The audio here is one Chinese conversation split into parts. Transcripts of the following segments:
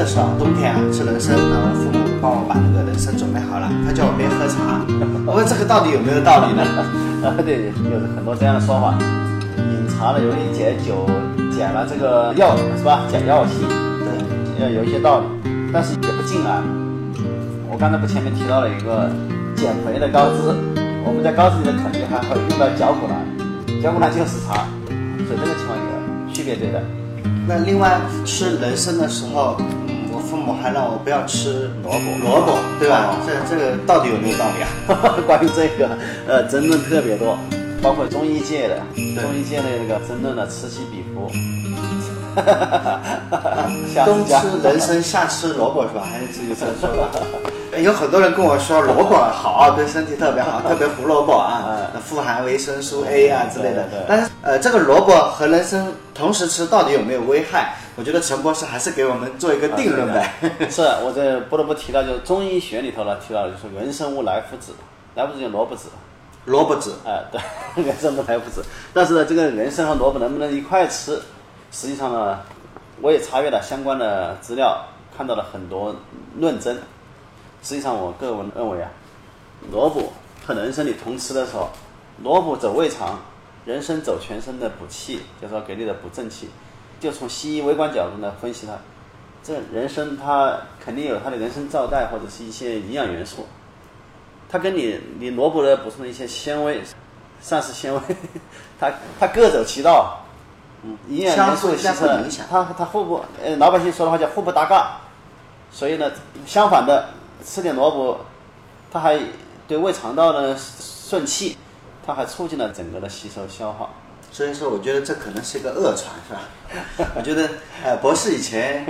的时候，冬天啊吃人参，然后父母帮我把那个人参准备好了，他叫我别喝茶。我问这个到底有没有道理呢？啊，对，有很多这样的说法。饮茶呢，容易解酒，减了这个药是吧？减药性，对，要有一些道理，但是也不尽然。我刚才不前面提到了一个减肥的高脂，我们在高脂里面肯定还会用到绞股蓝，绞股蓝就是茶，所以这个情况也区别对待。那另外吃人参的时候，父母还让我不要吃萝卜萝卜，对吧？哦这这个到底有没有道理啊？关于这个，呃，争论特别多，包括中医界的，中医界的那个争论的此起彼伏。下冬吃人参，夏吃萝卜是吧？还是这个这么说的？有很多人跟我说萝卜好，对身体特别好，特别胡萝卜啊，富含维生素 A 啊之类的。但是呃，这个萝卜和人参同时吃到底有没有危害？我觉得陈博士还是给我们做一个定论呗。是 我这不得不提到，就是中医学里头呢提到的就是人参无来福子，来福子就萝卜子，萝卜籽，哎、对，人参无来福子。但是呢，这个人参和萝卜能不能一块吃？实际上呢，我也查阅了相关的资料，看到了很多论证。实际上，我个人认为啊，萝卜和人参你同吃的时候，萝卜走胃肠，人参走全身的补气，就是说给你的补正气。就从西医微观角度呢分析它，这人参它肯定有它的人参皂苷或者是一些营养元素，它跟你你萝卜的补充的一些纤维、膳食纤维，它它各走其道，嗯，营养元素相互相吸收影响它它互不呃老百姓说的话叫互不搭嘎，所以呢，相反的吃点萝卜，它还对胃肠道呢顺气，它还促进了整个的吸收消化。所以说我觉得这可能是一个恶传，是吧？我觉得呃，博士以前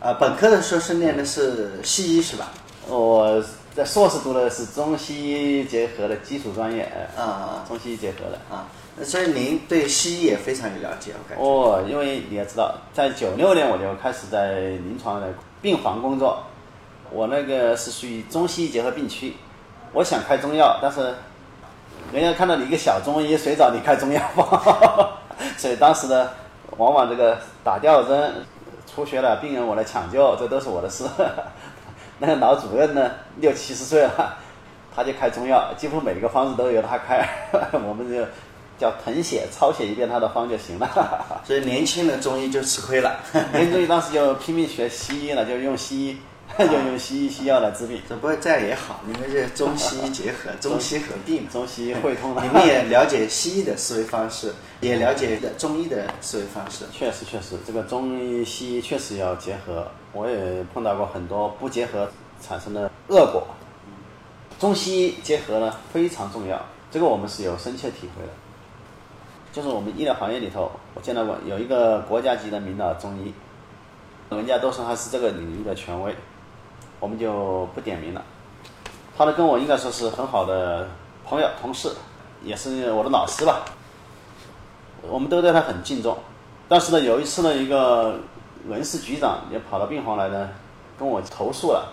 呃本科的时候是念的是西医，是吧？我在硕士读的是中西医结合的基础专业，呃啊中西医结合的。啊，所以您对西医也非常有了解，我感觉。哦，因为你也知道，在九六年我就开始在临床的病房工作，我那个是属于中西医结合病区，我想开中药，但是人家看到你一个小中医，谁找你开中药方？所以当时呢，往往这个打吊针、出血了病人我来抢救，这都是我的事。那个老主任呢，六七十岁了，他就开中药，几乎每个方子都由他开，我们就叫誊写、抄写一遍他的方就行了。所以年轻的中医就吃亏了。年轻中医当时就拼命学西医了，就用西医，就用西医西药来治病，这不过这样也好，你们这中西医结合，中西合并，中西医汇通了。你们也了解西医的思维方式，也了解中医的思维方式。确实确实，这个中医西医确实要结合，我也碰到过很多不结合产生的恶果。中西医结合呢非常重要，这个我们是有深切体会的。就是我们医疗行业里头，我见到过有一个国家级的名导中医，人家都说他是这个领域的权威，我们就不点名了。他呢跟我应该说是很好的朋友、同事，也是我的老师吧。我们都对他很敬重。但是呢，有一次呢，一个人事局长也跑到病房来呢，跟我投诉了，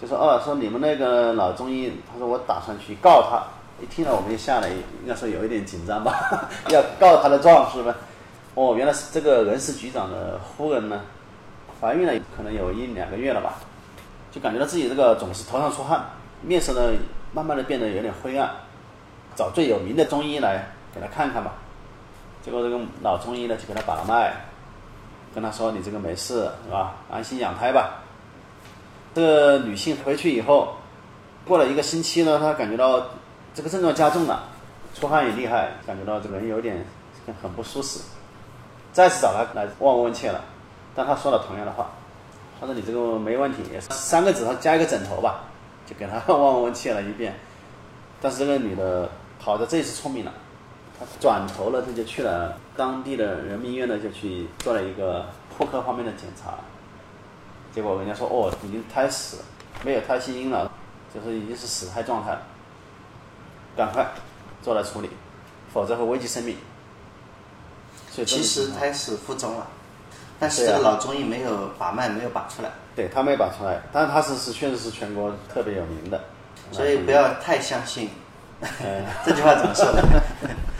就说哦，说你们那个老中医，他说我打算去告他。一听了我们就下来，应该说有一点紧张吧，要告他的状是吧？哦，原来是这个人事局长的夫人呢，怀孕了可能有一两个月了吧，就感觉到自己这个总是头上出汗，面色呢慢慢的变得有点灰暗，找最有名的中医来给他看看吧。结果这个老中医呢就给他把了脉，跟他说：“你这个没事是吧？安心养胎吧。”这个女性回去以后，过了一个星期呢，她感觉到这个症状加重了，出汗也厉害，感觉到这个人有点很不舒适，再次找他来望闻问切了，但他说了同样的话，他说：“你这个没问题，三个指头加一个枕头吧。”就给他望闻问切了一遍，但是这个女的好的这一次聪明了。她转头了，她就去了当地的人民医院呢，就去做了一个妇科方面的检查。结果人家说，哦，已经胎死，没有胎心音了，就是已经是死胎状态了，赶快做了处理，否则会危及生命。所以其实胎死腹中了，但是这个老中医没有把脉，没有把出来，对他没把出来，但是他是是确实是全国特别有名的，所以不要太相信。嗯 这句话怎么说的？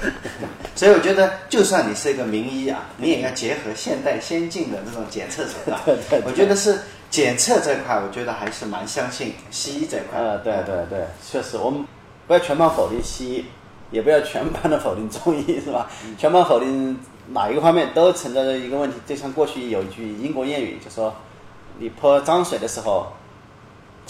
所以我觉得，就算你是一个名医啊，你也要结合现代先进的这种检测手段。对对对我觉得是检测这块，我觉得还是蛮相信西医这块。呃，对对对，确实，我们不要全盘否定西医，也不要全盘的否定中医，是吧？全盘否定哪一个方面都存在着一个问题。就像过去有一句英国谚语，就说你泼脏水的时候，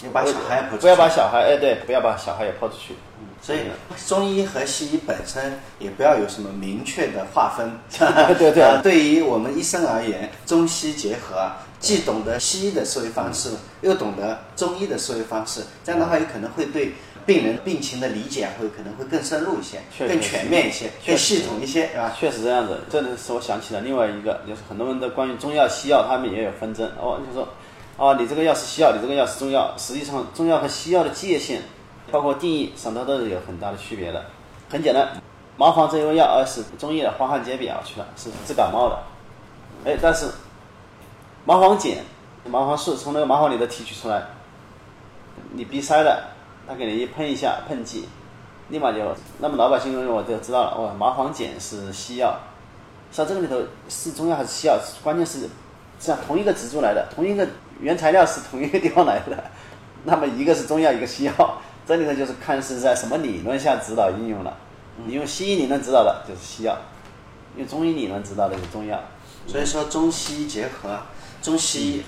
你把小孩泼出去不要把小孩，哎，对，不要把小孩也抛出去。所以中医和西医本身也不要有什么明确的划分。对对呃 对于我们医生而言，中西结合啊，既懂得西医的思维方式，又懂得中医的思维方式，这样的话有可能会对病人病情的理解会可能会更深入一些，更全面一些，更系统一些，是吧？确实这样子，这个使我想起了另外一个，就是很多人的关于中药、西药，他们也有纷争。哦，就说，哦，你这个药是西药，你这个药是中药。实际上，中药和西药的界限，包括定义上头都是有很大的区别的。很简单，麻黄这一味药，而是中医的化汗解表去了，是治感冒的。哎，但是麻黄碱、麻黄素从那个麻黄里头提取出来，你鼻塞了，他给你一喷一下喷剂，立马就，那么老百姓我就知道了，哦，麻黄碱是西药，像这个里头是中药还是西药，关键是是啊同一个植株来的，同一个原材料是同一个地方来的，那么一个是中药，一个西药，这里头就是看是在什么理论下指导应用了。你用西医理论指导的就是西药，用中医理论指导的就是中药。所以说中西医结合，中西医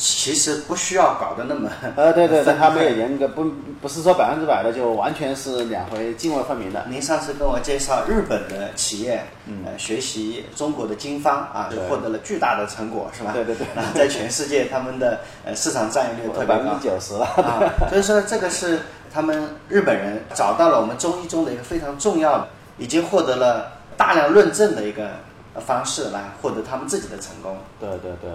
其实不需要搞得那么呃，对对对，分他没有严格，不不是说百分之百的就完全是两回泾渭分明的。您上次跟我介绍日本的企业，呃，学习中国的经方啊，就获得了巨大的成果，是吧？对对对啊，在全世界他们的呃市场占有率特别高百分之。九十了。啊，所以说这个是他们日本人找到了我们中医中的一个非常重要的，已经获得了大量论证的一个呃方式来获得他们自己的成功。对对对，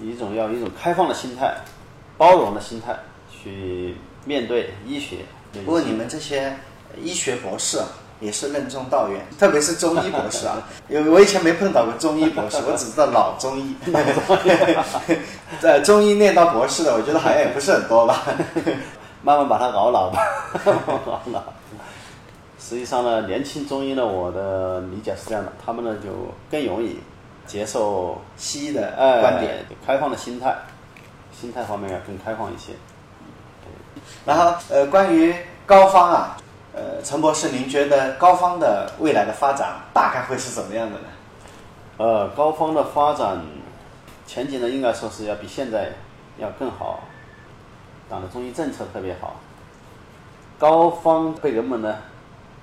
一种要一种开放的心态、包容的心态去面对医学。不过你们这些医学博士啊，也是任重道远，特别是中医博士啊。因为我以前没碰到过中医博士，我只知道老中医。在中医念到博士的，我觉得好像也不是很多吧。慢慢把它熬老吧，熬老。实际上呢，年轻中医呢，我的理解是这样的，他们呢就更容易接受西医的哎观点，开放的心态，心态方面要更开放一些。然后呃，关于膏方啊，呃，陈博士，您觉得膏方的未来的发展大概会是怎么样的呢？呃，膏方的发展前景呢，应该说是要比现在要更好。党的中医政策特别好，膏方被人们呢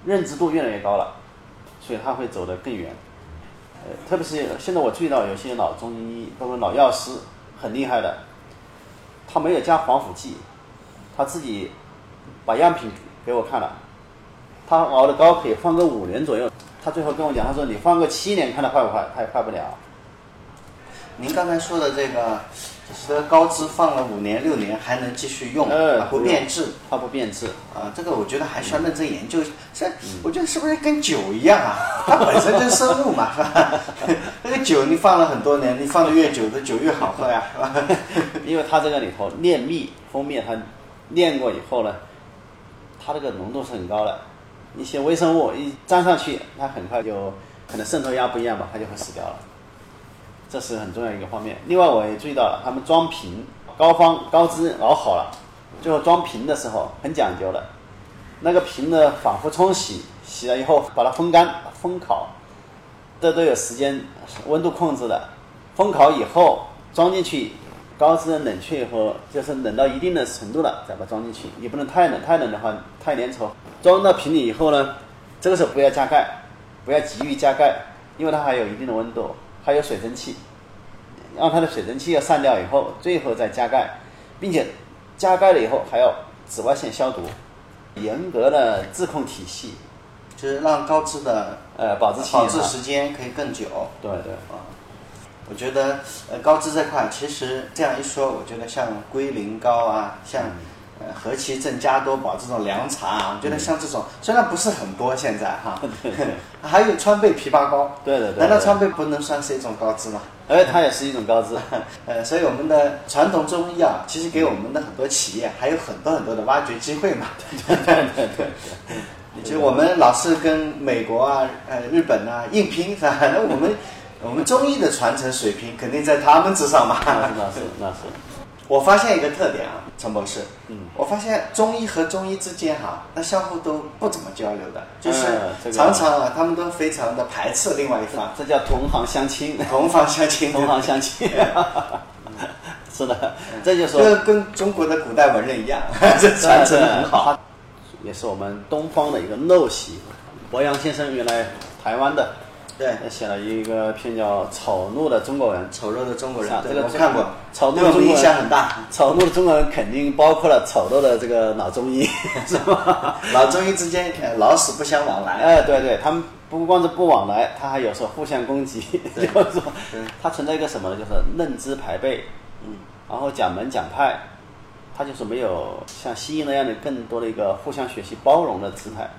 认知度越来越高了，所以它会走得更远。呃，特别是现在我注意到有些老中医，包括老药师很厉害的，他没有加防腐剂，他自己把样品给我看了，他熬的膏可以放个五年左右。他最后跟我讲，他说你放个七年看他坏不坏，他也坏不了。您刚才说的这个，就是这个膏脂放了五年六年还能继续用，呃啊不变质它不变质。啊，这个我觉得还需要认真研究。这我觉得是不是跟酒一样啊？它 本身就是生物嘛，是吧？那个酒你放了很多年，你放的越久，这酒越好喝呀，是吧？因为它这个里头炼蜜蜂蜜，它炼过以后呢，它这个浓度是很高的，一些微生物一粘上去，它很快就可能渗透压不一样吧，它就会死掉了。这是很重要一个方面。另外我也注意到了，他们装瓶膏方膏汁熬好了，最后装瓶的时候很讲究的，那个瓶呢反复冲洗，洗了以后把它风干、风烤，这都有时间温度控制的。风烤以后装进去，膏汁冷却以后，就是冷到一定的程度了，再把它装进去，也不能太冷，太冷的话太粘稠。装到瓶里以后呢，这个时候不要加盖，不要急于加盖，因为它还有一定的温度，还有水蒸气，让它的水蒸气要散掉以后，最后再加盖，并且加盖了以后还要紫外线消毒，严格的自控体系，就是让高质的呃，保质期保质啊时间可以更久。对对啊。我觉得呃高脂这块，其实这样一说，我觉得像龟苓膏啊，像呃和其正加多宝这种凉茶啊，我觉得像这种虽然不是很多现在哈，还有川贝枇杷膏，对对对难道川贝不能算是一种高脂吗？哎它也是一种高质。呃，所以我们的传统中医啊，其实给我们的很多企业还有很多很多的挖掘机会嘛。对对对对。就我们老是跟美国啊、呃日本啊硬拼是吧？那我们我们中医的传承水平肯定在他们之上嘛。那是那是那是，我发现一个特点啊，陈博士，嗯，我发现中医和中医之间哈、那相互都不怎么交流的，就是常常啊，他们都非常的排斥另外一方，这叫同行相亲，同行相亲，同行相亲。是的，这就就说跟中国的古代文人一样，这传承的很好。它也是我们东方的一个陋习。博洋先生原来台湾的，对，写了一个篇叫《丑陋的中国人》。丑陋的中国人这个我看过，丑陋的中国人影响很大。丑陋的中国人肯定包括了丑陋的这个老中医，是吧？老中医之间呃老死不相往来，哎，对对，他们不光是不往来，他还有时候互相攻击，就是说对，它存在一个什么呢？就是认知排辈，嗯，然后讲门讲派，它就是没有像西医那样的更多的一个互相学习包容的姿态，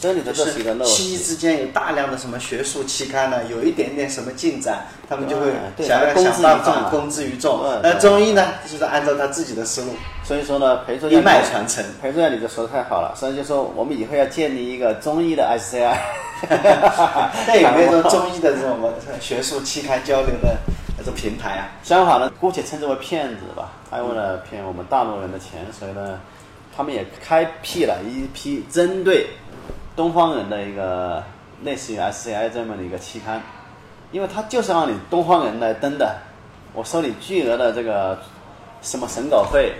这里头就这是一个漏西医。之间有大量的什么学术期刊呢，有一点点什么进展，他们就会想要想办法公之于众对。那中医呢，就是按照他自己的思路，所以说呢，裴作亮一脉传承。裴作亮你就说的太好了，所以就说我们以后要建立一个中医的 SCI。那有没有说 中医的这种学术期刊交流的这种平台啊？相反呢，姑且称之为骗子吧。他为了骗我们大陆人的钱，所以呢，他们也开辟了一批针对东方人的一个类似于 SCI 这么的一个期刊，因为他就是让你东方人来登的，我收你巨额的这个什么审稿费、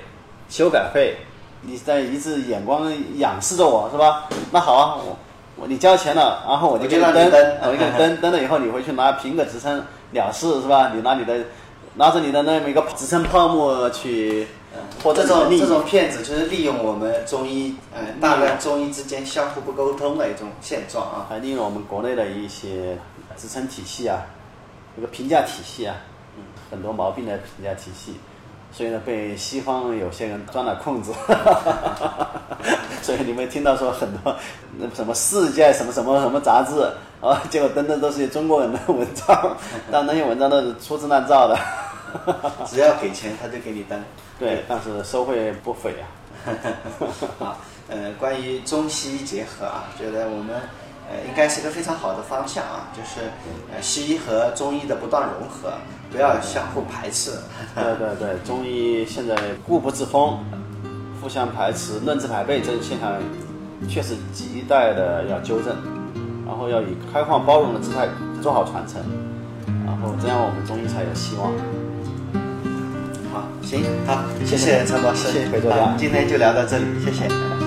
修改费，你在一直眼光仰视着我是吧？那好啊，我我你交钱了，然后我就给你登，让你登我就给你登，登了以后你回去拿评个职称了事是吧？你拿你的拿着你的那么一个支撑泡沫去或者这种这种骗子就是利用我们中医呃大量中医之间相互不沟通的一种现状啊。还利用我们国内的一些支撑体系啊，一个评价体系啊，嗯，很多毛病的评价体系，所以呢，被西方有些人钻了空子，所以你们听到说很多那什么世界什么什么什么杂志啊，结果登的都是些中国人的文章，但那些文章都是粗制滥造的，只要给钱，他就给你登。对，但是收费不菲啊。啊，呃，关于中西医结合啊，觉得我们呃应该是一个非常好的方向啊，就是呃西医和中医的不断融合，不要相互排斥。对对对，中医现在固步自封，互相排斥、论资排辈这个现象，确实亟待的要纠正，然后要以开放包容的姿态做好传承，然后这样我们中医才有希望。好，行，好，谢谢陈博士，谢谢裴作家好今天就聊到这里，谢谢。